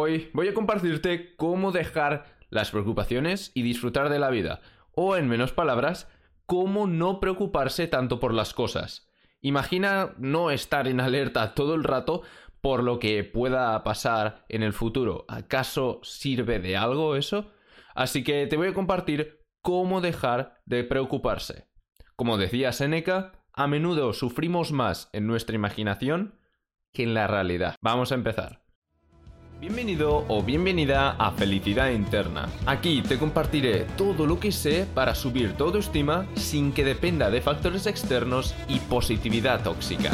Hoy voy a compartirte cómo dejar las preocupaciones y disfrutar de la vida, o en menos palabras, cómo no preocuparse tanto por las cosas. Imagina no estar en alerta todo el rato por lo que pueda pasar en el futuro. ¿Acaso sirve de algo eso? Así que te voy a compartir cómo dejar de preocuparse. Como decía Seneca, a menudo sufrimos más en nuestra imaginación que en la realidad. Vamos a empezar. Bienvenido o bienvenida a Felicidad Interna. Aquí te compartiré todo lo que sé para subir tu autoestima sin que dependa de factores externos y positividad tóxica.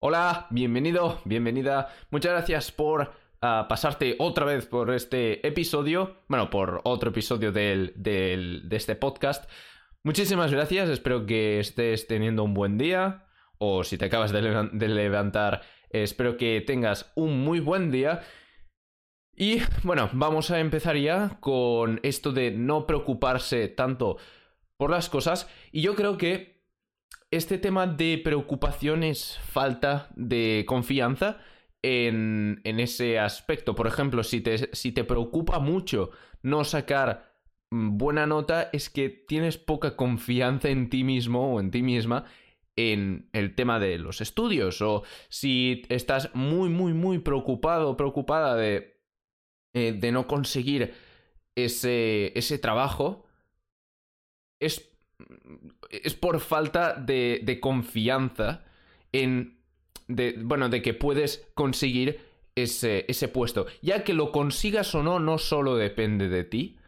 Hola, bienvenido, bienvenida. Muchas gracias por ah, pasarte otra vez por este episodio. Bueno, por otro episodio del, del, de este podcast. Muchísimas gracias, espero que estés teniendo un buen día o si te acabas de, levantar, espero que tengas un muy buen día. Y bueno, vamos a empezar ya con esto de no preocuparse tanto por las cosas. Y yo creo que este tema de preocupación es falta de confianza en, en ese aspecto. Por ejemplo, si te, si te preocupa mucho no sacar buena nota es que tienes poca confianza en ti mismo o en ti misma en el tema de los estudios o si estás muy muy muy preocupado o preocupada de, eh, de no conseguir ese, ese trabajo es, es por falta de, de confianza en de, bueno de que puedes conseguir ese, ese puesto. Ya que lo consigas o no no solo depende de ti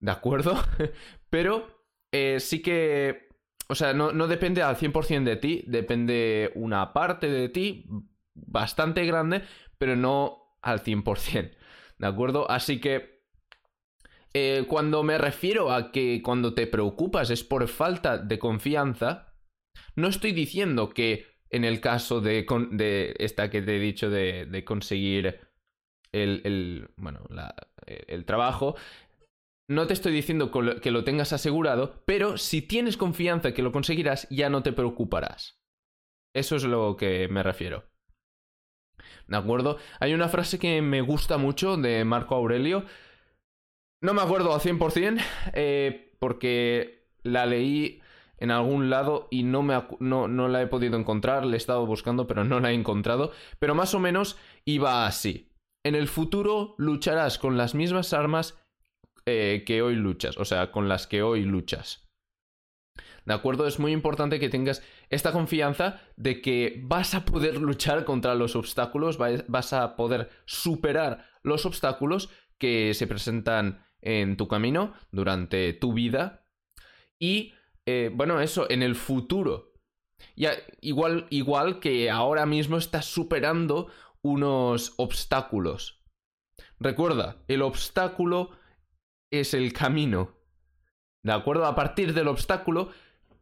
¿de acuerdo? Pero eh, sí que, o sea, no, no depende al 100% de ti, depende una parte de ti bastante grande, pero no al 100%, ¿de acuerdo? Así que eh, cuando me refiero a que cuando te preocupas es por falta de confianza, no estoy diciendo que en el caso de, de esta que te he dicho de, de conseguir el, el bueno, la, el trabajo, no te estoy diciendo que lo tengas asegurado, pero si tienes confianza que lo conseguirás, ya no te preocuparás. Eso es lo que me refiero. ¿De acuerdo? Hay una frase que me gusta mucho de Marco Aurelio. No me acuerdo al 100%, eh, porque la leí en algún lado y no, me no, no la he podido encontrar. La he estado buscando, pero no la he encontrado. Pero más o menos iba así. En el futuro lucharás con las mismas armas eh, que hoy luchas, o sea, con las que hoy luchas. ¿De acuerdo? Es muy importante que tengas esta confianza de que vas a poder luchar contra los obstáculos, vas a poder superar los obstáculos que se presentan en tu camino durante tu vida. Y, eh, bueno, eso, en el futuro. Ya, igual, igual que ahora mismo estás superando unos obstáculos. Recuerda, el obstáculo es el camino. ¿De acuerdo? A partir del obstáculo,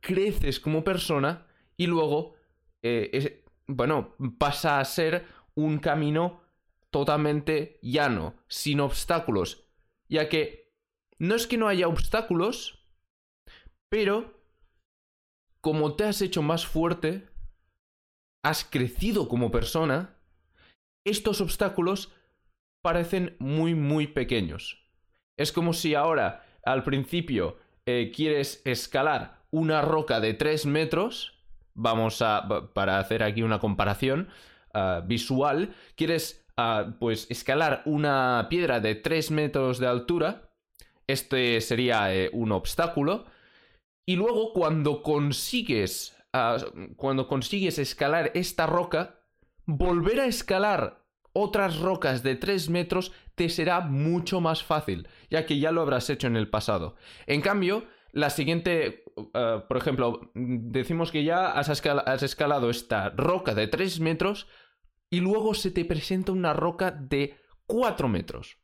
creces como persona y luego, eh, bueno, pasa a ser un camino totalmente llano, sin obstáculos. Ya que no es que no haya obstáculos, pero como te has hecho más fuerte, has crecido como persona, estos obstáculos parecen muy, muy pequeños. Es como si ahora, al principio, eh, quieres escalar una roca de 3 metros, vamos a, para hacer aquí una comparación ah, visual, quieres ah, pues escalar una piedra de 3 metros de altura, este sería eh, un obstáculo, y luego cuando consigues, ah, cuando consigues escalar esta roca, volver a escalar otras rocas de 3 metros te será mucho más fácil, ya que ya lo habrás hecho en el pasado. En cambio, la siguiente, eh, por ejemplo, decimos que ya has, escalado esta roca de 3 metros y luego se te presenta una roca de 4 metros.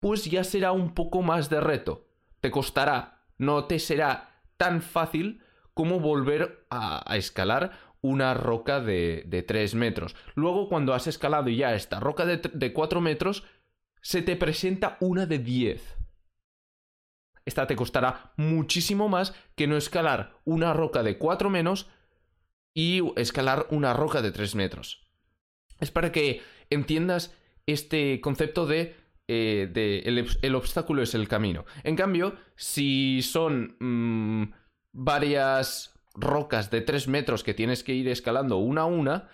Pues ya será un poco más de reto. Te costará, no te será tan fácil como volver a escalar una roca de, de 3 metros. Luego, cuando has escalado ya esta roca de, de 4 metros, se te presenta una de 10. esta te costará muchísimo más que no escalar una roca de 4 menos y escalar una roca de 3 metros. Es para que entiendas este concepto de, eh, el, obstáculo es el camino. En cambio, si son mm, varias rocas de 3 metros que tienes que ir escalando una a una,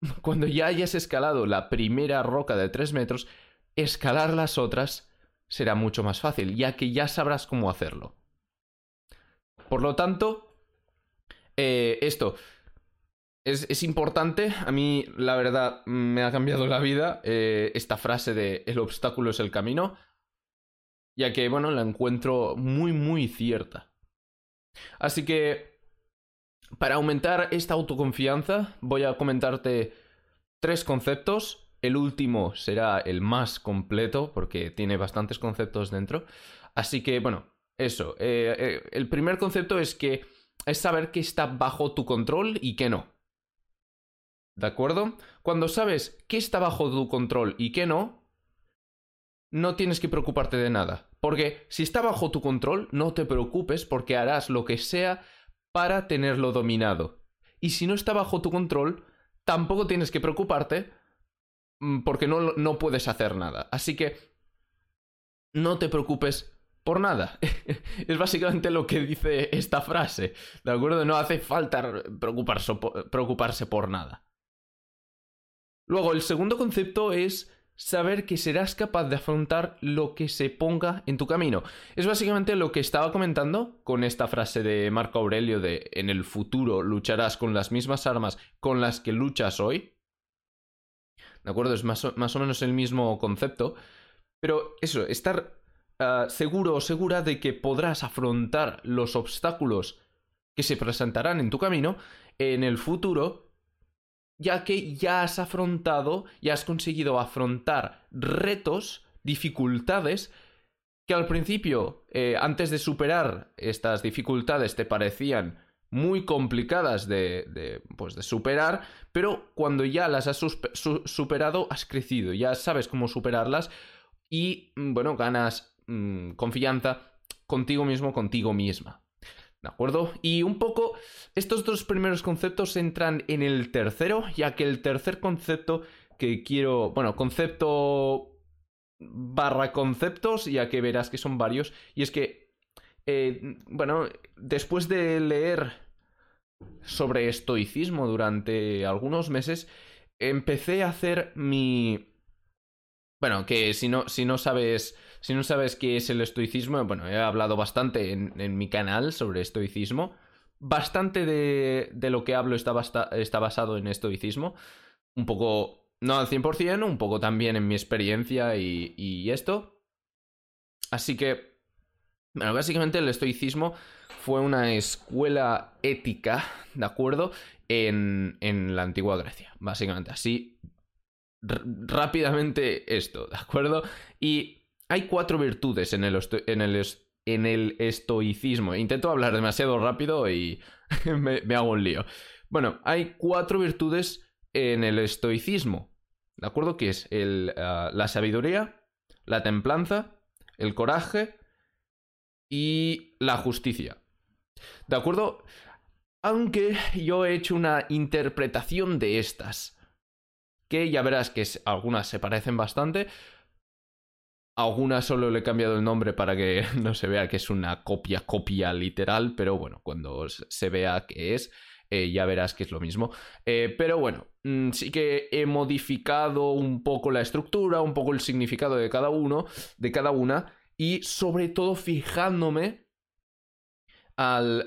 cuando ya hayas escalado la primera roca de 3 metros, escalar las otras será mucho más fácil, ya que ya sabrás cómo hacerlo. Por lo tanto, eh, esto es, importante. A mí, la verdad, me ha cambiado la vida eh, esta frase de el obstáculo es el camino, ya que, bueno, la encuentro muy, muy cierta. Así que, para aumentar esta autoconfianza, voy a comentarte tres conceptos el último será el más completo porque tiene bastantes conceptos dentro. Así que, bueno, eso. Eh, eh, el primer concepto es que es saber qué está bajo tu control y qué no. ¿De acuerdo? Cuando sabes qué está bajo tu control y qué no, no tienes que preocuparte de nada. Porque si está bajo tu control, no te preocupes porque harás lo que sea para tenerlo dominado. Y si no está bajo tu control, tampoco tienes que preocuparte Mm, porque no, no puedes hacer nada. Así que no te preocupes por nada. es básicamente lo que dice esta frase. ¿De acuerdo? No hace falta preocuparse, preocuparse por nada. Luego, el segundo concepto es saber que serás capaz de afrontar lo que se ponga en tu camino. Es básicamente lo que estaba comentando con esta frase de Marco Aurelio de en el futuro lucharás con las mismas armas con las que luchas hoy. ¿de acuerdo? Es más o, menos el mismo concepto. Pero eso, estar ah, seguro o segura de que podrás afrontar los obstáculos que se presentarán en tu camino en el futuro, ya que ya has afrontado, ya has conseguido afrontar retos, dificultades, que al principio, eh, antes de superar estas dificultades, te parecían muy complicadas de, pues de superar, pero cuando ya las has superado, has crecido, ya sabes cómo superarlas y, mm, bueno, ganas mm, confianza contigo mismo, contigo misma. ¿De acuerdo? Y un poco, estos dos primeros conceptos entran en el tercero, ya que el tercer concepto que quiero, bueno, concepto barra conceptos, ya que verás que son varios, y es que, eh, bueno, después de leer sobre estoicismo durante algunos meses, empecé a hacer mi... Bueno, que si no, si no sabes... Si no sabes qué es el estoicismo, bueno, he hablado bastante en, mi canal sobre estoicismo. Bastante de, de lo que hablo está, está basado en estoicismo. Un poco, no al 100%, un poco también en mi experiencia y, y esto. Así que, bueno, básicamente el estoicismo fue una escuela ética, ¿de acuerdo? En, en la antigua Grecia, básicamente. Así, rápidamente esto, ¿de acuerdo? Y hay cuatro virtudes en el, en el, en el estoicismo. Intento hablar demasiado rápido y me, hago un lío. Bueno, hay cuatro virtudes en el estoicismo, ¿de acuerdo? Que es el, ah, la sabiduría, la templanza, el coraje y la justicia. ¿De acuerdo? Aunque yo he hecho una interpretación de estas. Que ya verás que algunas se parecen bastante. Algunas solo le he cambiado el nombre para que no se vea que es una copia, copia literal. Pero bueno, cuando se vea que es, eh, ya verás que es lo mismo. Eh, pero bueno, mm, sí que he modificado un poco la estructura, un poco el significado de cada uno, de cada una. Y sobre todo fijándome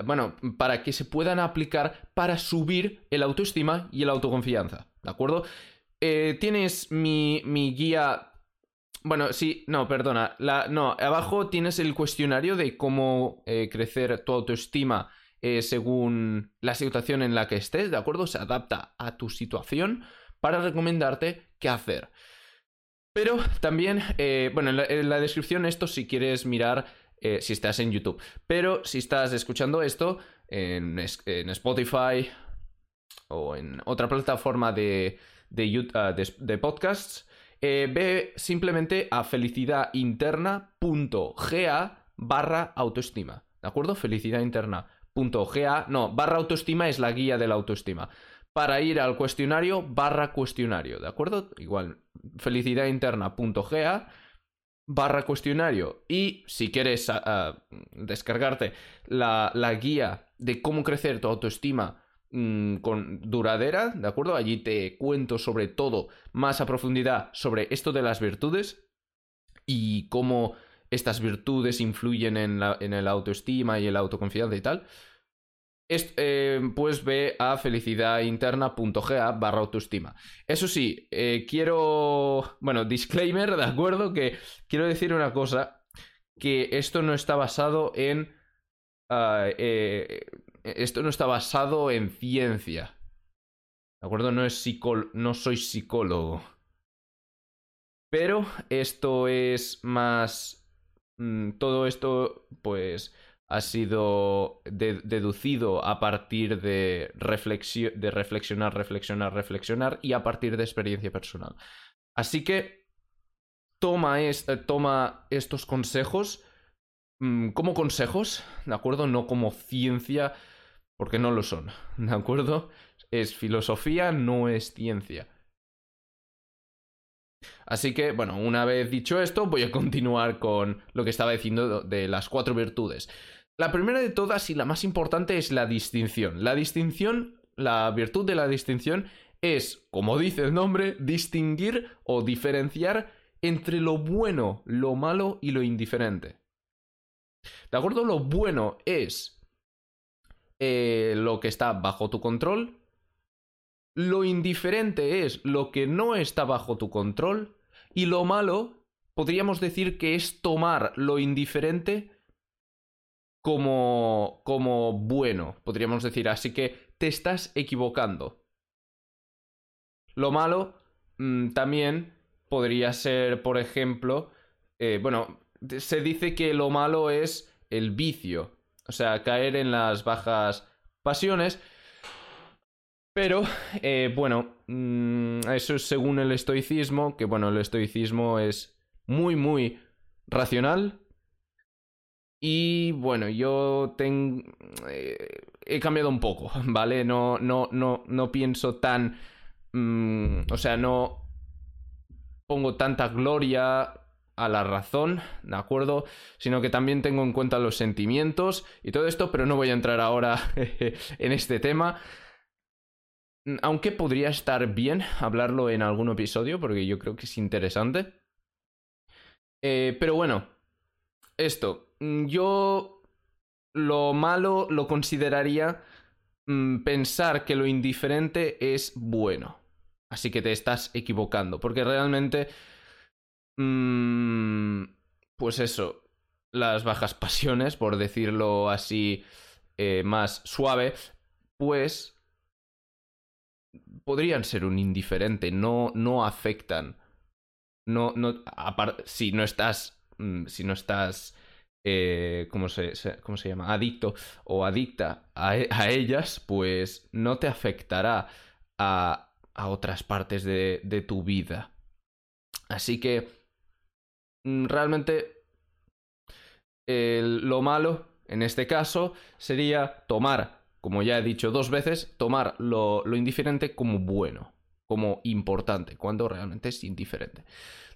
bueno, para que se puedan aplicar para subir el autoestima y la autoconfianza, ¿de acuerdo? Eh, tienes mi, mi guía bueno, sí, no, perdona. No, abajo tienes el cuestionario de cómo eh, crecer tu autoestima eh, según la situación en la que estés, ¿de acuerdo? Se adapta a tu situación para recomendarte qué hacer. Pero también, bueno, en la, descripción esto si quieres mirar si estás en YouTube. Pero si estás escuchando esto en, Spotify o en otra plataforma de, de, ah, podcasts, eh, ve simplemente a felicidadinterna.ga barra autoestima. ¿De acuerdo? Felicidad interna. no, barra autoestima es la guía de la autoestima. Para ir al cuestionario, barra cuestionario, ¿de acuerdo? Igual, felicidad interna.ga barra cuestionario. Y si quieres ah, ah, descargarte la, la, guía de cómo crecer tu autoestima con duradera, ¿de acuerdo? Allí te cuento sobre todo, más a profundidad, sobre esto de las virtudes y cómo estas virtudes influyen en, la, en el autoestima y el autoconfianza y tal. Eh, pues ve a felicidadinterna.ga barra autoestima. Eso sí, eh, quiero, bueno, disclaimer, ¿de acuerdo? Que quiero decir una cosa, que esto no está basado en... Ah, eh, esto no está basado en ciencia. ¿De acuerdo? No, es no soy psicólogo. Pero esto es más... Mm, todo esto, pues ha sido deducido a partir de, de reflexionar, reflexionar, reflexionar y a partir de experiencia personal. Así que toma, toma estos consejos mm, como consejos, ¿de acuerdo? No como ciencia, porque no lo son, ¿de acuerdo? Es filosofía, no es ciencia. Así que, bueno, una vez dicho esto, voy a continuar con lo que estaba diciendo de las cuatro virtudes. La primera de todas y la más importante es la distinción. La distinción, la virtud de la distinción es, como dice el nombre, distinguir o diferenciar entre lo bueno, lo malo y lo indiferente. ¿De acuerdo? Lo bueno es eh, lo que está bajo tu control. Lo indiferente es lo que no está bajo tu control. Y lo malo, podríamos decir que es tomar lo indiferente como, como bueno, podríamos decir. Así que te estás equivocando. Lo malo mm, también podría ser, por ejemplo, eh, bueno, se dice que lo malo es el vicio, o sea, caer en las bajas pasiones. Pero, eh, bueno, mm, eso es según el estoicismo, que bueno, el estoicismo es muy, muy racional, y bueno, yo. Eh, he cambiado un poco, ¿vale? No, no, no, no pienso tan... Mm, o sea, no pongo tanta gloria a la razón, ¿de acuerdo? Sino que también tengo en cuenta los sentimientos y todo esto, pero no voy a entrar ahora en este tema. Aunque podría estar bien hablarlo en algún episodio, porque yo creo que es interesante. Eh, pero bueno, esto, Mm, yo lo malo lo consideraría mm, pensar que lo indiferente es bueno. Así que te estás equivocando, porque realmente... Mm, pues eso, las bajas pasiones, por decirlo así eh, más suave, pues podrían ser un indiferente, no, no afectan. No, no, si no estás, si no estás eh, ¿cómo, se, ¿cómo, se, llama? Adicto o adicta a, e, ellas, pues no te afectará a, a otras partes de, de, tu vida. Así que mm, realmente lo malo en este caso sería tomar, como ya he dicho dos veces, tomar lo, lo indiferente como bueno, como importante, cuando realmente es indiferente.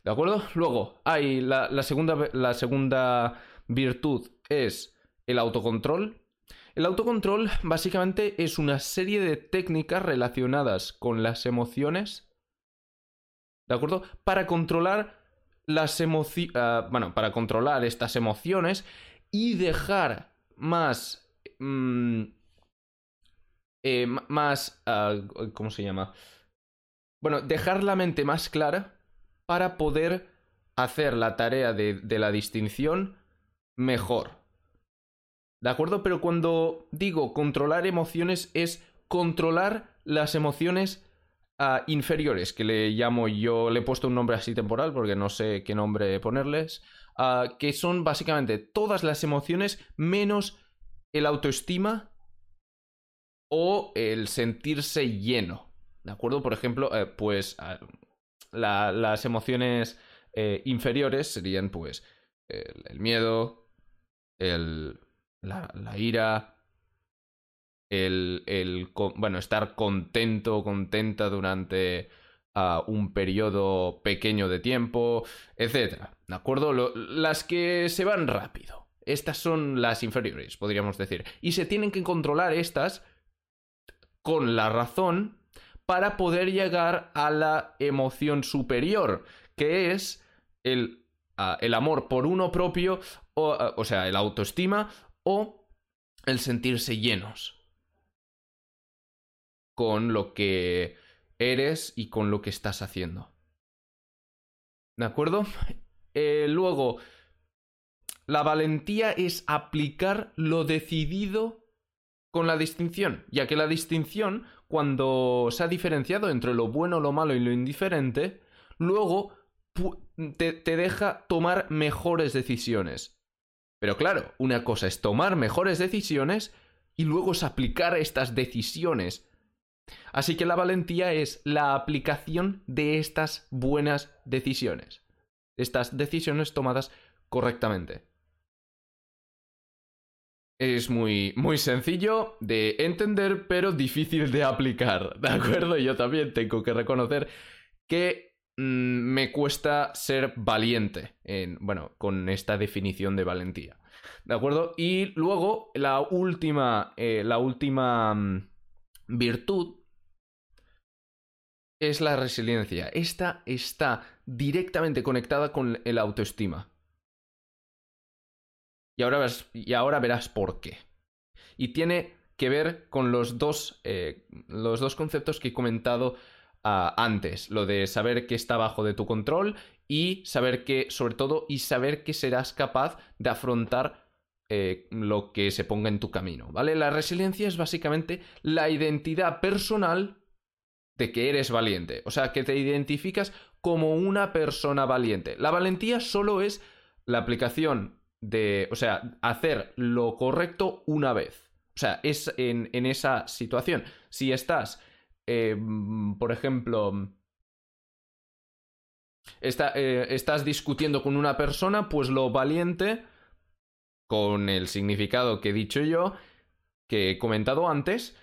¿De acuerdo? Luego hay la, segunda, la segunda virtud es el autocontrol. El autocontrol básicamente es una serie de técnicas relacionadas con las emociones, ¿de acuerdo? Para controlar las emociones, ah, bueno, para controlar estas emociones y dejar más, mm, eh, más, ah, ¿cómo se llama? Bueno, dejar la mente más clara para poder hacer la tarea de, de la distinción mejor. ¿De acuerdo? Pero cuando digo controlar emociones es controlar las emociones inferiores, que le llamo yo, le he puesto un nombre así temporal porque no sé qué nombre ponerles, que son básicamente todas las emociones menos el autoestima o el sentirse lleno. ¿De acuerdo? Por ejemplo, eh, pues las emociones eh, inferiores serían pues el miedo, el, la ira, el, el, bueno, estar contento, contenta durante uh, un periodo pequeño de tiempo, etc. ¿De acuerdo? Las que se van rápido. Estas son las inferiores, podríamos decir. Y se tienen que controlar estas con la razón para poder llegar a la emoción superior, que es el, uh, el amor por uno propio, o, uh, o sea, el autoestima o el sentirse llenos con lo que eres y con lo que estás haciendo. ¿De acuerdo? Eh, luego, la valentía es aplicar lo decidido con la distinción, ya que la distinción, cuando se ha diferenciado entre lo bueno, lo malo y lo indiferente, luego te, te deja tomar mejores decisiones. Pero claro, una cosa es tomar mejores decisiones y luego es aplicar estas decisiones Así que la valentía es la aplicación de estas buenas decisiones, estas decisiones tomadas correctamente. Es muy, muy sencillo de entender, pero difícil de aplicar, ¿de acuerdo? Yo también tengo que reconocer que mm, me cuesta ser valiente, en, bueno, con esta definición de valentía, ¿de acuerdo? Y luego la última, eh, la última mm, virtud es la resiliencia. Esta está directamente conectada con el autoestima. Y ahora, verás, ahora verás por qué. Y tiene que ver con los dos, eh, los dos conceptos que he comentado uh, antes. Lo de saber que está bajo de tu control y saber que, sobre todo, y saber que serás capaz de afrontar eh, lo que se ponga en tu camino. ¿Vale? La resiliencia es básicamente la identidad personal de que eres valiente. O sea, que te identificas como una persona valiente. La valentía solo es la aplicación de, o sea, hacer lo correcto una vez. O sea, es en, esa situación. Si estás, eh, por ejemplo, eh, estás discutiendo con una persona, pues lo valiente, con el significado que he dicho yo, que he comentado antes,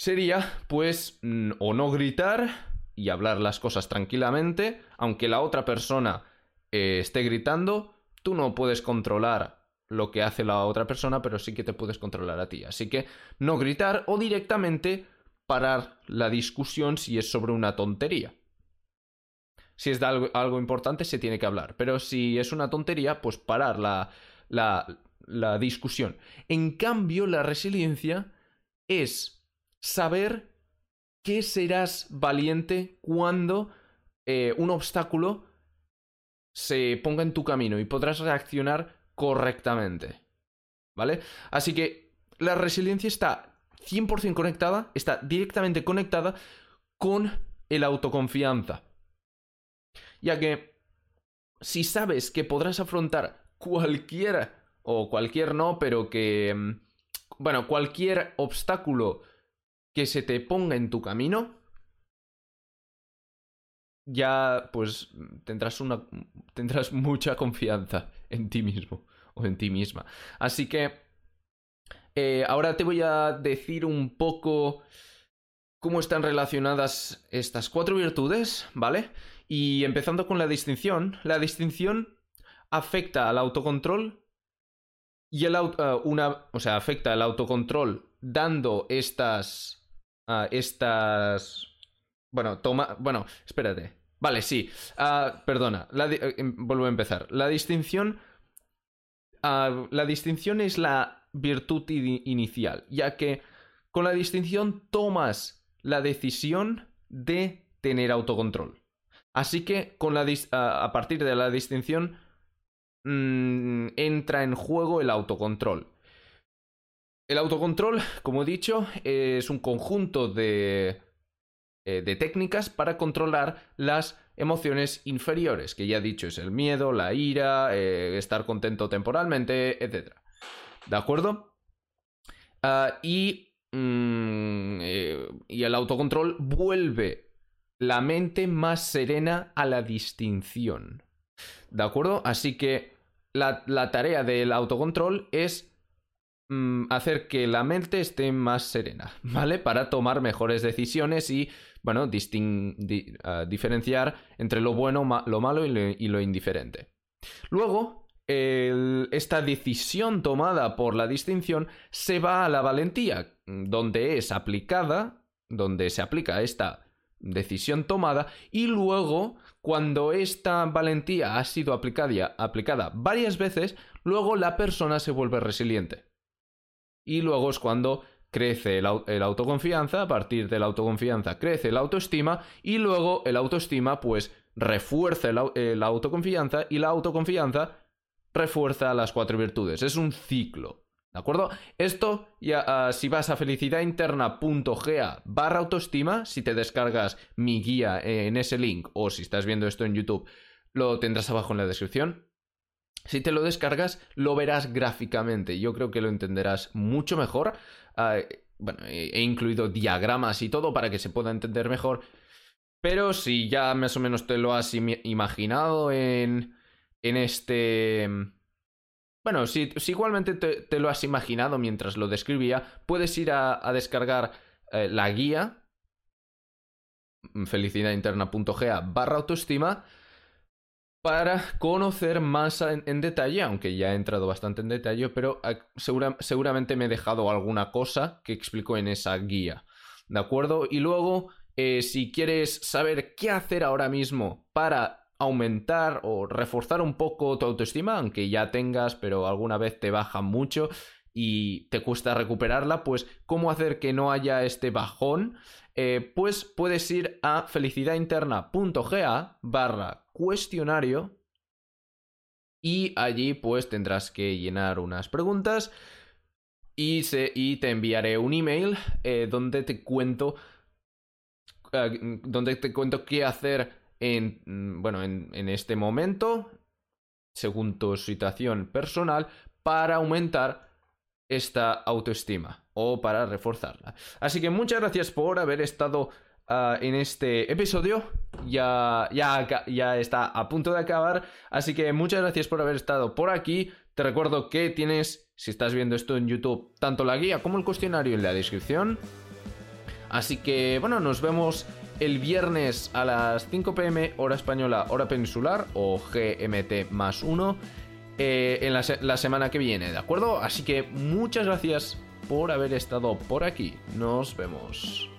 sería, pues, mm, o no gritar y hablar las cosas tranquilamente, aunque la otra persona eh, esté gritando, tú no puedes controlar lo que hace la otra persona, pero sí que te puedes controlar a ti. Así que no gritar o directamente parar la discusión si es sobre una tontería. Si es de algo, algo importante, se tiene que hablar. Pero si es una tontería, pues parar la, la, la discusión. En cambio, la resiliencia es saber que serás valiente cuando eh, un obstáculo se ponga en tu camino y podrás reaccionar correctamente. ¿Vale? Así que la resiliencia está 100% conectada, está directamente conectada con el autoconfianza. Ya que si sabes que podrás afrontar cualquier, o cualquier no, pero que, mm, bueno, cualquier obstáculo que se te ponga en tu camino, ya pues tendrás una tendrás mucha confianza en ti mismo o en ti misma. Así que eh, ahora te voy a decir un poco cómo están relacionadas estas cuatro virtudes, ¿vale? Y empezando con la distinción, la distinción afecta al autocontrol y el uh, una, o sea, afecta al autocontrol dando estas estas... Bueno, toma... Bueno, espérate. Vale, sí. Ah, perdona. Eh, em, vuelvo a empezar. La distinción... Ah, la distinción es la virtud inicial, ya que con la distinción tomas la decisión de tener autocontrol. Así que con la ah, a partir de la distinción mm, entra en juego el autocontrol. El autocontrol, como he dicho, es un conjunto de, eh, de técnicas para controlar las emociones inferiores, que ya he dicho es el miedo, la ira, eh, estar contento temporalmente, etc. ¿De acuerdo? Ah, y, mm, eh, y el autocontrol vuelve la mente más serena a la distinción. ¿De acuerdo? Así que la, tarea del autocontrol es hacer que la mente esté más serena, ¿vale? Para tomar mejores decisiones y, bueno, ah, diferenciar entre lo bueno, lo malo y lo, indiferente. Luego, esta decisión tomada por la distinción se va a la valentía, donde es aplicada, donde se aplica esta decisión tomada y luego cuando esta valentía ha sido aplicada, aplicada varias veces, luego la persona se vuelve resiliente. Y luego es cuando crece el, autoconfianza, a partir de la autoconfianza crece la autoestima y luego el autoestima pues refuerza la autoconfianza y la autoconfianza refuerza las cuatro virtudes. Es un ciclo. ¿De acuerdo? Esto, ya, ah, si vas a felicidadinterna.ga barra autoestima, si te descargas mi guía en ese link o si estás viendo esto en YouTube, lo tendrás abajo en la descripción. Si te lo descargas, lo verás gráficamente. Yo creo que lo entenderás mucho mejor. Ah, bueno, he incluido diagramas y todo para que se pueda entender mejor. Pero si ya más o menos te lo has imaginado en, en este bueno, si, igualmente te, lo has imaginado mientras lo describía, puedes ir a, descargar eh, la guía felicidadinterna.ga barra autoestima para conocer más en, detalle, aunque ya he entrado bastante en detalle, pero eh, seguramente me he dejado alguna cosa que explico en esa guía. ¿De acuerdo? Y luego, eh, si quieres saber qué hacer ahora mismo para aumentar o reforzar un poco tu autoestima, aunque ya tengas, pero alguna vez te baja mucho y te cuesta recuperarla, pues cómo hacer que no haya este bajón, eh, pues puedes ir a felicidadinterna.ga barra cuestionario y allí pues tendrás que llenar unas preguntas y, y te enviaré un email eh, donde te cuento eh, donde te cuento qué hacer en, mm, bueno, en, este momento, según tu situación personal, para aumentar esta autoestima o para reforzarla. Así que muchas gracias por haber estado ah, en este episodio. Ya, ya, ya está a punto de acabar. Así que muchas gracias por haber estado por aquí. Te recuerdo que tienes, si estás viendo esto en YouTube, tanto la guía como el cuestionario en la descripción. Así que, bueno, nos vemos el viernes a las 5 pm hora española, hora peninsular o GMT más 1 eh, en la, la semana que viene, ¿de acuerdo? Así que muchas gracias por haber estado por aquí. Nos vemos.